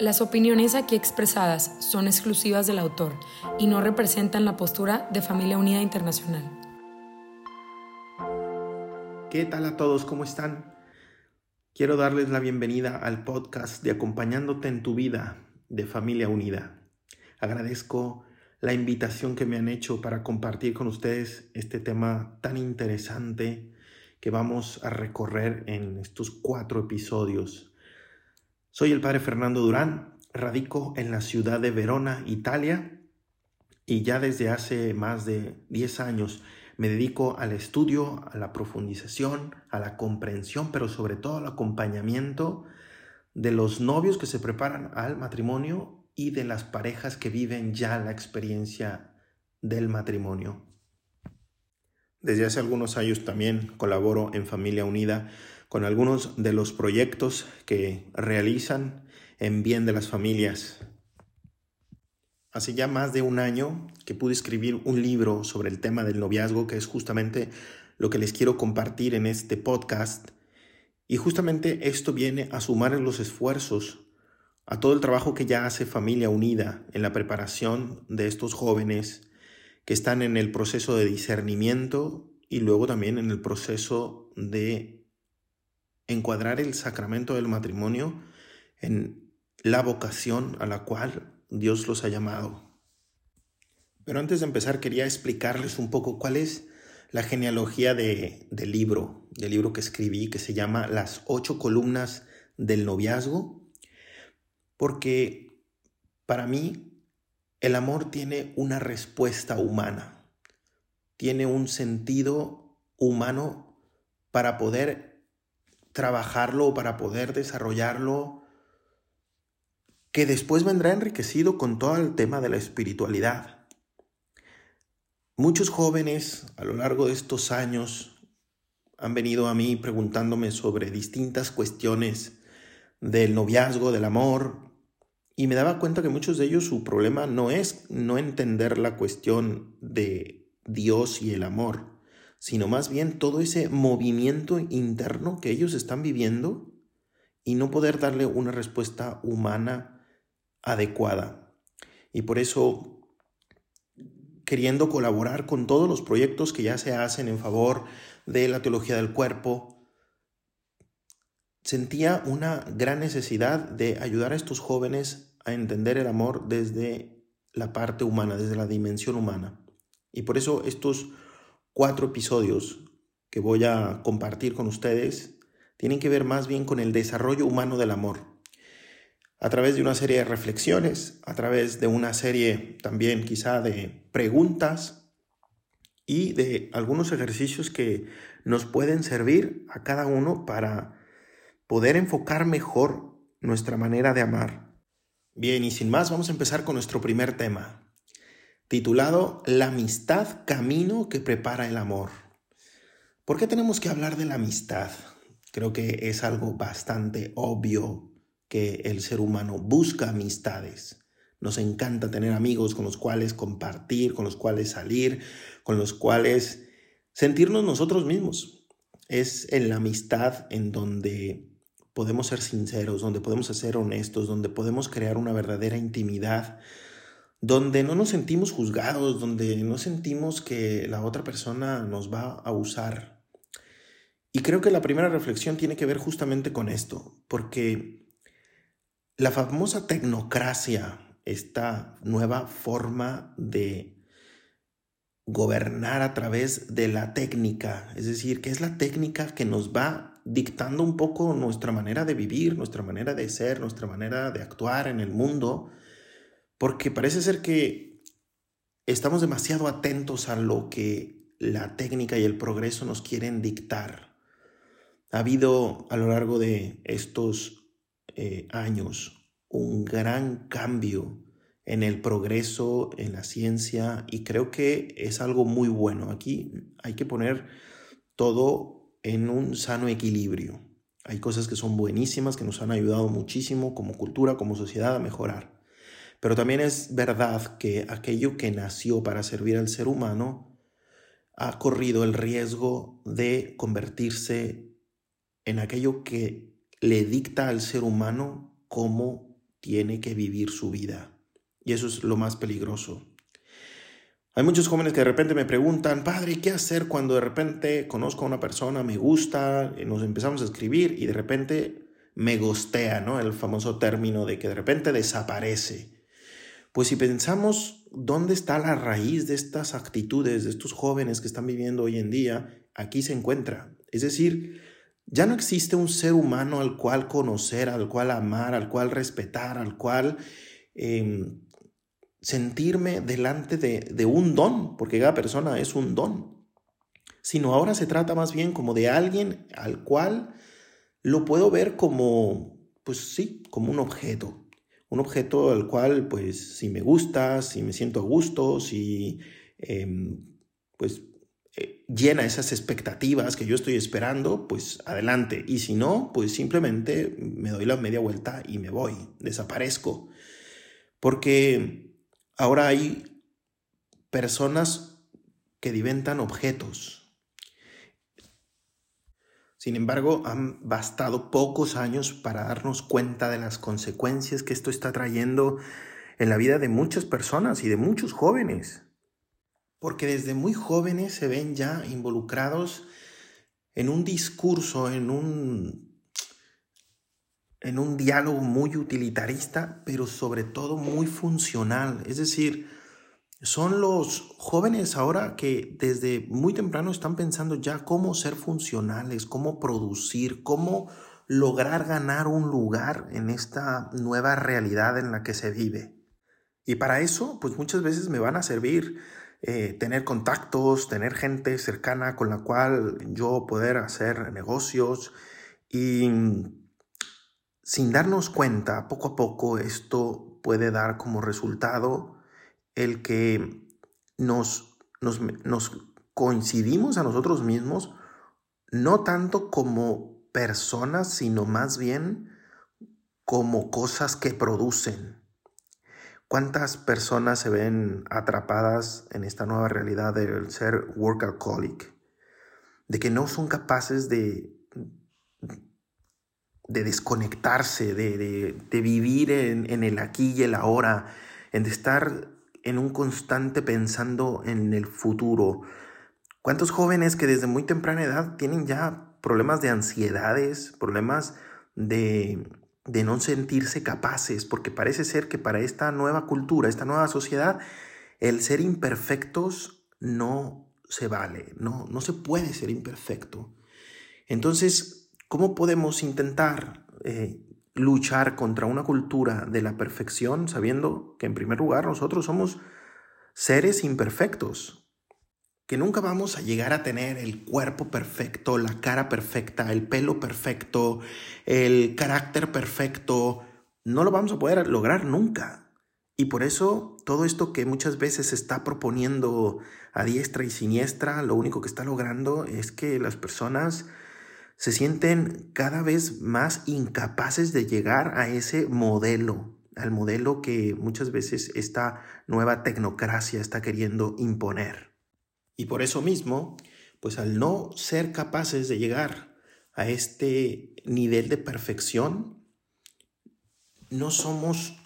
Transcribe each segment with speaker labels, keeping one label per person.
Speaker 1: Las opiniones aquí expresadas son exclusivas del autor y no representan la postura de Familia Unida Internacional.
Speaker 2: ¿Qué tal a todos? ¿Cómo están? Quiero darles la bienvenida al podcast de Acompañándote en tu vida de Familia Unida. Agradezco la invitación que me han hecho para compartir con ustedes este tema tan interesante que vamos a recorrer en estos cuatro episodios soy el padre Fernando Durán, radico en la ciudad de Verona, Italia, y ya desde hace más de 10 años me dedico al estudio, a la profundización, a la comprensión, pero sobre todo al acompañamiento de los novios que se preparan al matrimonio y de las parejas que viven ya la experiencia del matrimonio. Desde hace algunos años también colaboro en Familia Unida con algunos de los proyectos que realizan en bien de las familias. Hace ya más de un año que pude escribir un libro sobre el tema del noviazgo, que es justamente lo que les quiero compartir en este podcast. Y justamente esto viene a sumar los esfuerzos a todo el trabajo que ya hace Familia Unida en la preparación de estos jóvenes que están en el proceso de discernimiento y luego también en el proceso de encuadrar el sacramento del matrimonio en la vocación a la cual Dios los ha llamado. Pero antes de empezar quería explicarles un poco cuál es la genealogía de, del libro, del libro que escribí que se llama Las ocho columnas del noviazgo, porque para mí el amor tiene una respuesta humana, tiene un sentido humano para poder trabajarlo para poder desarrollarlo, que después vendrá enriquecido con todo el tema de la espiritualidad. Muchos jóvenes a lo largo de estos años han venido a mí preguntándome sobre distintas cuestiones del noviazgo, del amor, y me daba cuenta que muchos de ellos su problema no es no entender la cuestión de Dios y el amor, sino más bien todo ese movimiento interno que ellos están viviendo y no poder darle una respuesta humana adecuada. Y por eso, queriendo colaborar con todos los proyectos que ya se hacen en favor de la teología del cuerpo, sentía una gran necesidad de ayudar a estos jóvenes a entender el amor desde la parte humana, desde la dimensión humana. Y por eso estos cuatro episodios que voy a compartir con ustedes tienen que ver más bien con el desarrollo humano del amor. A través de una serie de reflexiones, a través de una serie también quizá de preguntas y de algunos ejercicios que nos pueden servir a cada uno para poder enfocar mejor nuestra manera de amar. Bien, y sin más, vamos a empezar con nuestro primer tema titulado La amistad, camino que prepara el amor. ¿Por qué tenemos que hablar de la amistad? Creo que es algo bastante obvio que el ser humano busca amistades. Nos encanta tener amigos con los cuales compartir, con los cuales salir, con los cuales sentirnos nosotros mismos. Es en la amistad en donde podemos ser sinceros, donde podemos ser honestos, donde podemos crear una verdadera intimidad, donde no nos sentimos juzgados, donde no sentimos que la otra persona nos va a usar. Y creo que la primera reflexión tiene que ver justamente con esto, porque la famosa tecnocracia, esta nueva forma de gobernar a través de la técnica, es decir, que es la técnica que nos va dictando un poco nuestra manera de vivir, nuestra manera de ser, nuestra manera de actuar en el mundo, porque parece ser que estamos demasiado atentos a lo que la técnica y el progreso nos quieren dictar. Ha habido a lo largo de estos eh, años un gran cambio en el progreso, en la ciencia, y creo que es algo muy bueno. Aquí hay que poner todo en un sano equilibrio. Hay cosas que son buenísimas, que nos han ayudado muchísimo como cultura, como sociedad a mejorar. Pero también es verdad que aquello que nació para servir al ser humano ha corrido el riesgo de convertirse en aquello que le dicta al ser humano cómo tiene que vivir su vida. Y eso es lo más peligroso. Hay muchos jóvenes que de repente me preguntan, padre, ¿qué hacer cuando de repente conozco a una persona, me gusta, nos empezamos a escribir y de repente me gostea, ¿no? El famoso término de que de repente desaparece. Pues si pensamos dónde está la raíz de estas actitudes de estos jóvenes que están viviendo hoy en día, aquí se encuentra. Es decir, ya no existe un ser humano al cual conocer, al cual amar, al cual respetar, al cual em, sentirme delante de, de un don, porque cada persona es un don, sino ahora se trata más bien como de alguien al cual lo puedo ver como, pues sí, como un objeto. Un objeto al cual, pues, si me gusta, si me siento a gusto, si, em, pues, eh, llena esas expectativas que yo estoy esperando, pues adelante. Y si no, pues simplemente me doy la media vuelta y me voy, desaparezco. Porque ahora hay personas que diventan objetos. Sin embargo, han bastado pocos años para darnos cuenta de las consecuencias que esto está trayendo en la vida de muchas personas y de muchos jóvenes porque desde muy jóvenes se ven ya involucrados en un discurso, en un, en un diálogo muy utilitarista, pero sobre todo muy funcional. Es decir, son los jóvenes ahora que desde muy temprano están pensando ya cómo ser funcionales, cómo producir, cómo lograr ganar un lugar en esta nueva realidad en la que se vive. Y para eso, pues muchas veces me van a servir eh, tener contactos, tener gente cercana con la cual yo poder hacer negocios y sin darnos cuenta, poco a poco esto puede dar como resultado el que nos, nos, nos coincidimos a nosotros mismos, no tanto como personas, sino más bien como cosas que producen. ¿Cuántas personas se ven atrapadas en esta nueva realidad del ser workaholic? De que no son capaces de, de desconectarse, de, vivir en, en, el aquí y el ahora, en de estar en un constante pensando en el futuro. ¿Cuántos jóvenes que desde muy temprana edad tienen ya problemas de ansiedades, problemas de de no sentirse capaces, porque parece ser que para esta nueva cultura, esta nueva sociedad, el ser imperfectos no se vale, no, no se puede ser imperfecto. Entonces, ¿cómo podemos intentar eh, luchar contra una cultura de la perfección sabiendo que en primer lugar nosotros somos seres imperfectos? que nunca vamos a llegar a tener el cuerpo perfecto, la cara perfecta, el pelo perfecto, el carácter perfecto. No lo vamos a poder lograr nunca. Y por eso todo esto que muchas veces se está proponiendo a diestra y siniestra, lo único que está logrando es que las personas se sienten cada vez más incapaces de llegar a ese modelo, al modelo que muchas veces esta nueva tecnocracia está queriendo imponer. Y por eso mismo, pues al no ser capaces de llegar a este nivel de perfección, no somos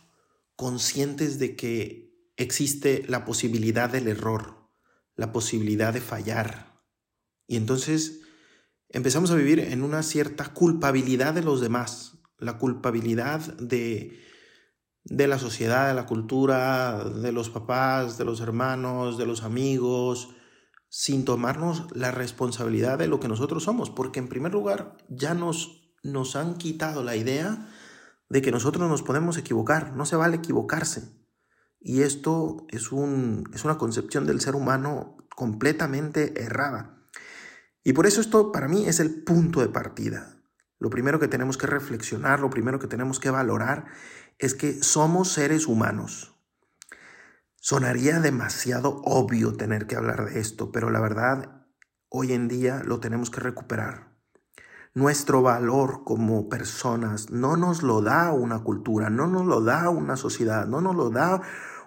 Speaker 2: conscientes de que existe la posibilidad del error, la posibilidad de fallar. Y entonces empezamos a vivir en una cierta culpabilidad de los demás, la culpabilidad de, de la sociedad, de la cultura, de los papás, de los hermanos, de los amigos, sin tomarnos la responsabilidad de lo que nosotros somos, porque en primer lugar ya nos, nos han quitado la idea de que nosotros nos podemos equivocar, no se vale equivocarse. Y esto es, un, es una concepción del ser humano completamente errada. Y por eso esto para mí es el punto de partida. Lo primero que tenemos que reflexionar, lo primero que tenemos que valorar es que somos seres humanos Sonaría demasiado obvio tener que hablar de esto, pero la verdad, hoy en día lo tenemos que recuperar. Nuestro valor como personas no nos lo da una cultura, no nos lo da una sociedad, no nos lo da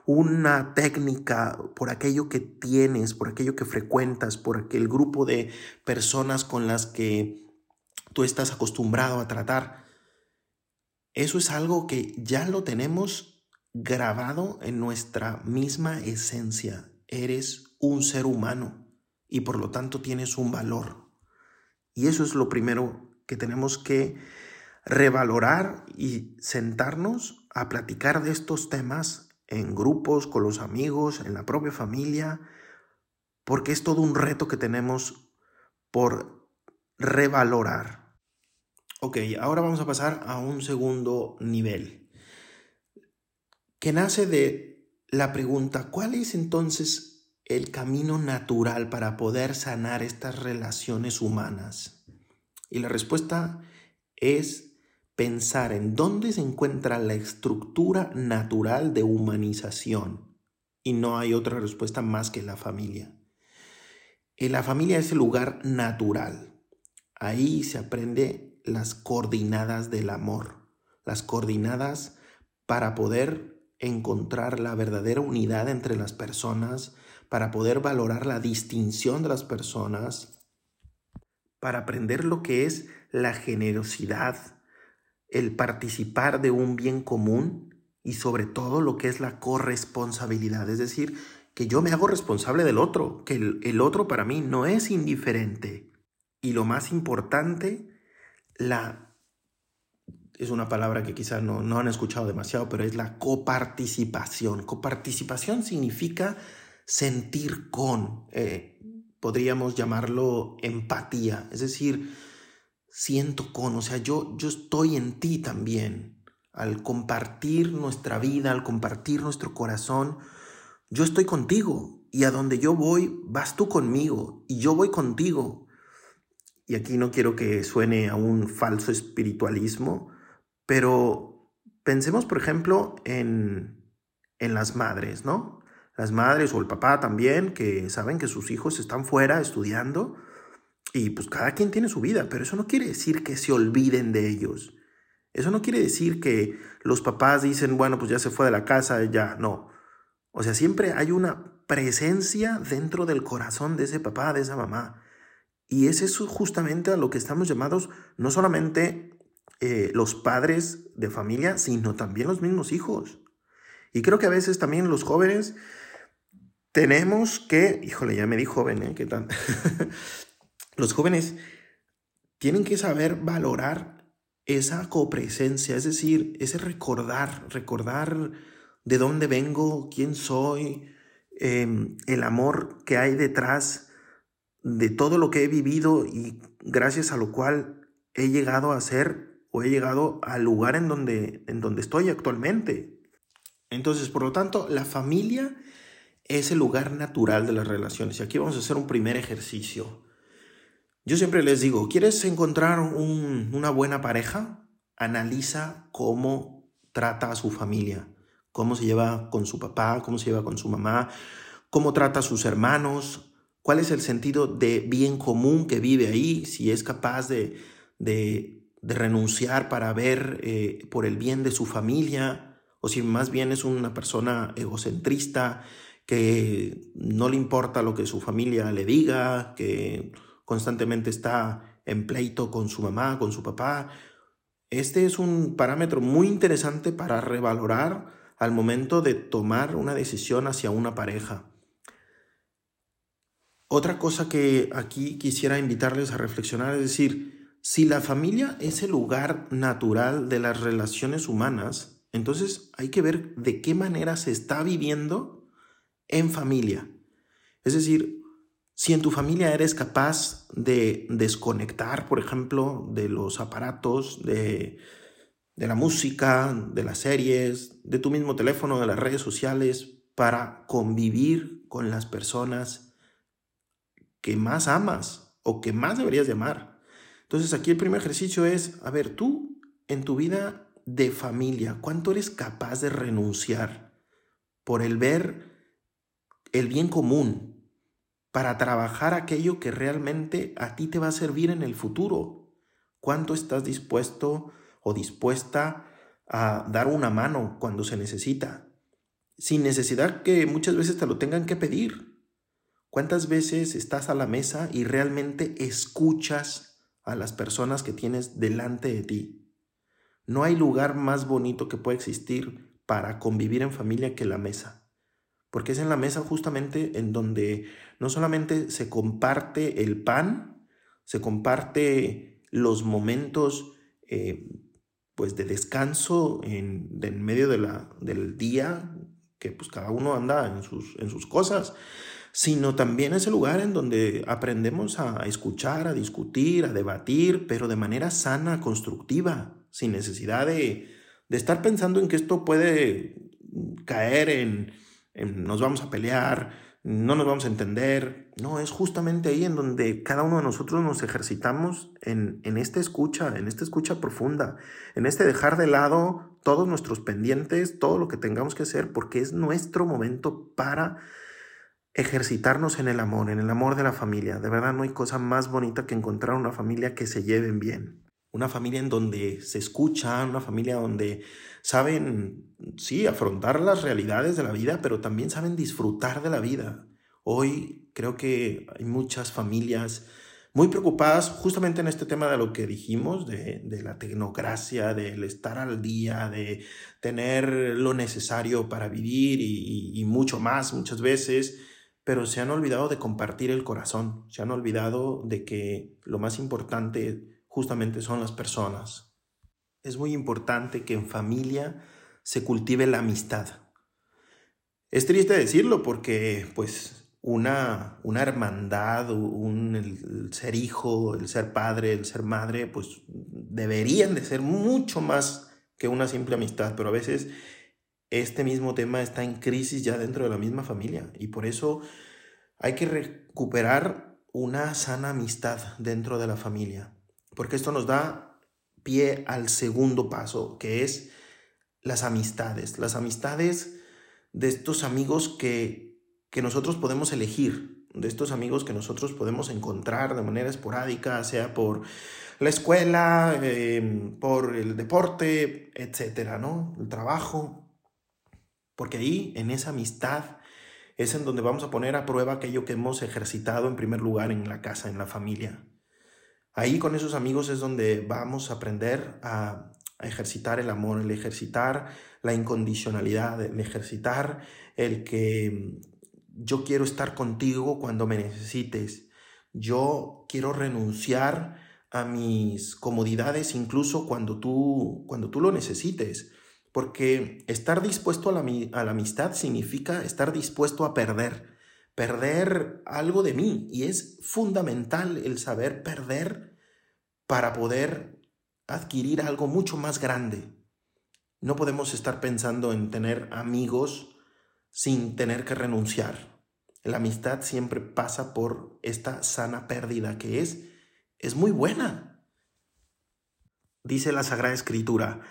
Speaker 2: una técnica por aquello que tienes, por aquello que frecuentas, por aquel grupo de personas con las que tú estás acostumbrado a tratar. Eso es algo que ya lo tenemos grabado en nuestra misma esencia. Eres un ser humano y por lo tanto tienes un valor. Y eso es lo primero que tenemos que revalorar y sentarnos a platicar de estos temas en grupos, con los amigos, en la propia familia, porque es todo un reto que tenemos por revalorar. Ok, ahora vamos a pasar a un segundo nivel que nace de la pregunta, ¿cuál es entonces el camino natural para poder sanar estas relaciones humanas? Y la respuesta es pensar en dónde se encuentra la estructura natural de humanización. Y no hay otra respuesta más que la familia. Y la familia es el lugar natural. Ahí se aprende las coordinadas del amor, las coordinadas para poder encontrar la verdadera unidad entre las personas, para poder valorar la distinción de las personas, para aprender lo que es la generosidad, el participar de un bien común y sobre todo lo que es la corresponsabilidad, es decir, que yo me hago responsable del otro, que el, otro para mí no es indiferente. Y lo más importante, la es una palabra que quizás no, no han escuchado demasiado, pero es la coparticipación. Coparticipación significa sentir con, eh, podríamos llamarlo empatía, es decir, siento con, o sea, yo, yo estoy en ti también. Al compartir nuestra vida, al compartir nuestro corazón, yo estoy contigo y a donde yo voy, vas tú conmigo y yo voy contigo. Y aquí no quiero que suene a un falso espiritualismo, pero pensemos, por ejemplo, en, en las madres, ¿no? Las madres o el papá también, que saben que sus hijos están fuera estudiando y pues cada quien tiene su vida, pero eso no quiere decir que se olviden de ellos. Eso no quiere decir que los papás dicen, bueno, pues ya se fue de la casa, ya no. O sea, siempre hay una presencia dentro del corazón de ese papá, de esa mamá. Y es eso justamente a lo que estamos llamados no solamente eh, los padres de familia, sino también los mismos hijos. Y creo que a veces también los jóvenes tenemos que, híjole, ya me di joven, ¿eh? ¿Qué tal? los jóvenes tienen que saber valorar esa copresencia, es decir, ese recordar, recordar de dónde vengo, quién soy, em, el amor que hay detrás de todo lo que he vivido y gracias a lo cual he llegado a ser o he llegado al lugar en donde, en donde estoy actualmente. Entonces, por lo tanto, la familia es el lugar natural de las relaciones. Y aquí vamos a hacer un primer ejercicio. Yo siempre les digo, ¿quieres encontrar una buena pareja? Analiza cómo trata a su familia, cómo se lleva con su papá, cómo se lleva con su mamá, cómo trata a sus hermanos, cuál es el sentido de bien común que vive ahí, si es capaz de, de renunciar para ver eh, por el bien de su familia, o si más bien es una persona egocentrista que no le importa lo que su familia le diga, que constantemente está en pleito con su mamá, con su papá. Este es un parámetro muy interesante para revalorar al momento de tomar una decisión hacia una pareja. Otra cosa que aquí quisiera invitarles a reflexionar es decir, si la familia es el lugar natural de las relaciones humanas, entonces hay que ver de qué manera se está viviendo en familia. Es decir, si en tu familia eres capaz de desconectar, por ejemplo, de los aparatos, de, de la música, de las series, de tu mismo teléfono, de las redes sociales, para convivir con las personas que más amas o que más deberías de amar. Entonces aquí el primer ejercicio es, a ver, tú en tu vida de familia, ¿cuánto eres capaz de renunciar por el ver el bien común, para trabajar aquello que realmente a ti te va a servir en el futuro. ¿Cuánto estás dispuesto o dispuesta a dar una mano cuando se necesita? Sin necesidad que muchas veces te lo tengan que pedir. ¿Cuántas veces estás a la mesa y realmente escuchas a las personas que tienes delante de ti? No hay lugar más bonito que pueda existir para convivir en familia que la mesa. Porque es en la mesa justamente en donde no solamente se comparte el pan, se comparte los momentos eh, pues de descanso en, medio de la, del día, que pues cada uno anda en sus, en sus cosas, sino también es el lugar en donde aprendemos a escuchar, a discutir, a debatir, pero de manera sana, constructiva, sin necesidad de, de estar pensando en que esto puede caer en, nos vamos a pelear, no nos vamos a entender. No, es justamente ahí en donde cada uno de nosotros nos ejercitamos en, en esta escucha, en esta escucha profunda, en este dejar de lado todos nuestros pendientes, todo lo que tengamos que hacer, porque es nuestro momento para ejercitarnos en el amor, en el amor de la familia. De verdad no hay cosa más bonita que encontrar una familia que se lleven bien. Una familia en donde se escucha, una familia donde saben, sí, afrontar las realidades de la vida, pero también saben disfrutar de la vida. Hoy creo que hay muchas familias muy preocupadas justamente en este tema de lo que dijimos, de, la tecnocracia, del estar al día, de tener lo necesario para vivir y, y mucho más muchas veces, pero se han olvidado de compartir el corazón, se han olvidado de que lo más importante justamente son las personas es muy importante que en familia se cultive la amistad. Es triste decirlo porque pues una, una hermandad, un, el, ser hijo, el ser padre, el ser madre, pues deberían de ser mucho más que una simple amistad, pero a veces este mismo tema está en crisis ya dentro de la misma familia y por eso hay que recuperar una sana amistad dentro de la familia, porque esto nos da pie al segundo paso, que es las amistades. Las amistades de estos amigos que, que nosotros podemos elegir, de estos amigos que nosotros podemos encontrar de manera esporádica, sea por la escuela, em, por el deporte, etcétera, ¿no? El trabajo. Porque ahí, en esa amistad, es en donde vamos a poner a prueba aquello que hemos ejercitado en primer lugar en la casa, en la familia. Ahí con esos amigos es donde vamos a aprender a, ejercitar el amor, el ejercitar la incondicionalidad, el ejercitar el que yo quiero estar contigo cuando me necesites. Yo quiero renunciar a mis comodidades incluso cuando tú, cuando tú lo necesites. Porque estar dispuesto a la amistad significa estar dispuesto a perder perder algo de mí y es fundamental el saber perder para poder adquirir algo mucho más grande. No podemos estar pensando en tener amigos sin tener que renunciar. La amistad siempre pasa por esta sana pérdida que es es muy buena. Dice la Sagrada Escritura,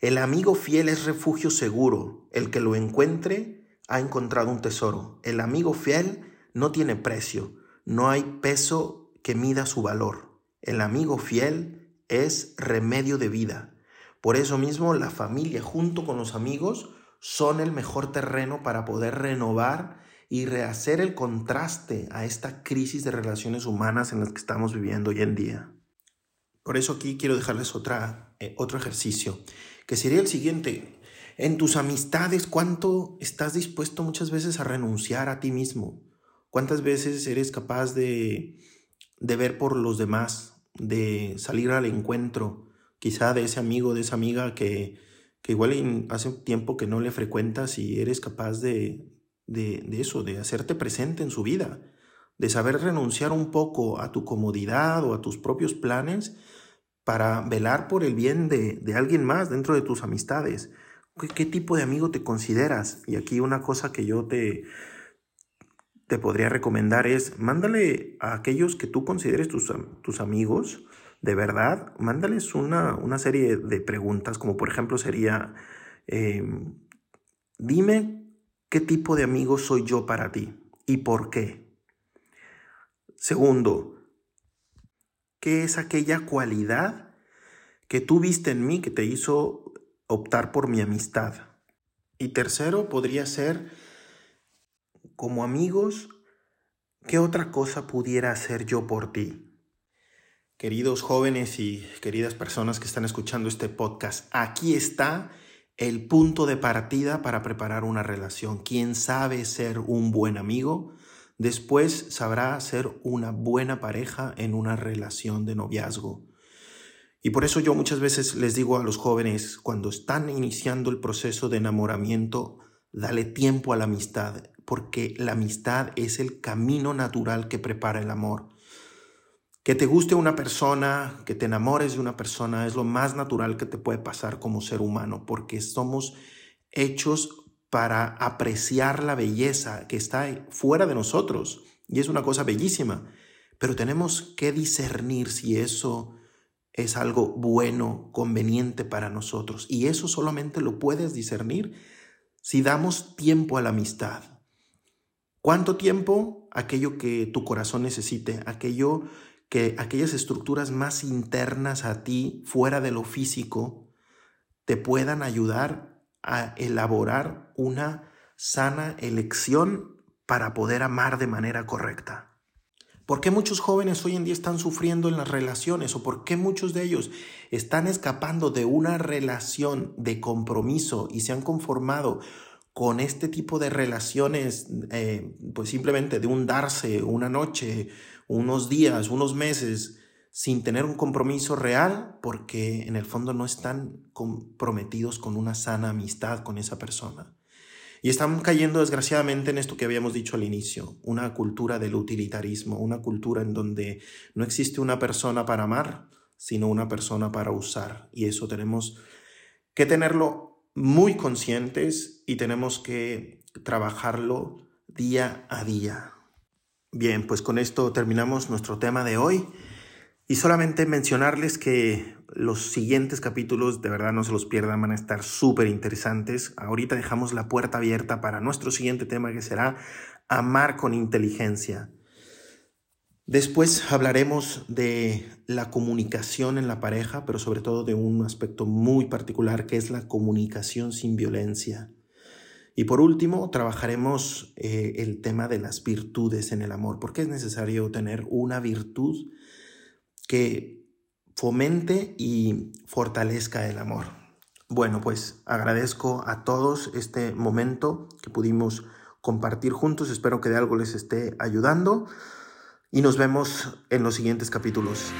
Speaker 2: el amigo fiel es refugio seguro, el que lo encuentre ha encontrado un tesoro. El amigo fiel no tiene precio, no hay peso que mida su valor. El amigo fiel es remedio de vida. Por eso mismo la familia junto con los amigos son el mejor terreno para poder renovar y rehacer el contraste a esta crisis de relaciones humanas en las que estamos viviendo hoy en día. Por eso aquí quiero dejarles otra, eh, otro ejercicio, que sería el siguiente. En tus amistades, ¿cuánto estás dispuesto muchas veces a renunciar a ti mismo? ¿Cuántas veces eres capaz de, de ver por los demás, de salir al encuentro, quizá de ese amigo, de esa amiga que, que igual hace tiempo que no le frecuentas y eres capaz de, de, de eso, de hacerte presente en su vida, de saber renunciar un poco a tu comodidad o a tus propios planes para velar por el bien de, de alguien más dentro de tus amistades. ¿Qué, tipo de amigo te consideras? Y aquí una cosa que yo te, te podría recomendar es, mándale a aquellos que tú consideres tus, tus amigos, de verdad, mándales una, una, serie de preguntas, como por ejemplo sería, em, dime qué tipo de amigo soy yo para ti. y por qué. Segundo, ¿qué es aquella cualidad que tú viste en mí que te hizo optar por mi amistad? Y tercero, podría ser, como amigos, ¿qué otra cosa pudiera hacer yo por ti? Queridos jóvenes y queridas personas que están escuchando este podcast, aquí está el punto de partida para preparar una relación. Quien sabe ser un buen amigo, después sabrá ser una buena pareja en una relación de noviazgo. Y por eso yo muchas veces les digo a los jóvenes, cuando están iniciando el proceso de enamoramiento, dale tiempo a la amistad, porque la amistad es el camino natural que prepara el amor. Que te guste una persona, que te enamores de una persona, es lo más natural que te puede pasar como ser humano, porque somos hechos para apreciar la belleza que está fuera de nosotros. Y es una cosa bellísima. Pero tenemos que discernir si eso es algo bueno, conveniente para nosotros. Y eso solamente lo puedes discernir si damos tiempo a la amistad. ¿Cuánto tiempo? Aquello que tu corazón necesite, aquello que aquellas estructuras más internas a ti, fuera de lo físico, te puedan ayudar a elaborar una sana elección para poder amar de manera correcta. ¿Por qué muchos jóvenes hoy en día están sufriendo en las relaciones o por qué muchos de ellos están escapando de una relación de compromiso y se han conformado con este tipo de relaciones, eh, pues simplemente de un darse una noche, unos días, unos meses, sin tener un compromiso real, porque en el fondo no están comprometidos con una sana amistad con esa persona. Y están cayendo desgraciadamente en esto que habíamos dicho al inicio, una cultura del utilitarismo, una cultura en donde no existe una persona para amar, sino una persona para usar. Y eso tenemos que tenerlo muy conscientes y tenemos que trabajarlo día a día. Bien, pues con esto terminamos nuestro tema de hoy y solamente mencionarles que los siguientes capítulos de verdad no se los pierdan, van a estar súper interesantes. Ahorita dejamos la puerta abierta para nuestro siguiente tema que será amar con inteligencia. Después hablaremos de la comunicación en la pareja, pero sobre todo de un aspecto muy particular que es la comunicación sin violencia. Y por último, trabajaremos eh, el tema de las virtudes en el amor, porque es necesario tener una virtud que fomente y fortalezca el amor. Bueno, pues agradezco a todos este momento que pudimos compartir juntos, espero que de algo les esté ayudando y nos vemos en los siguientes capítulos.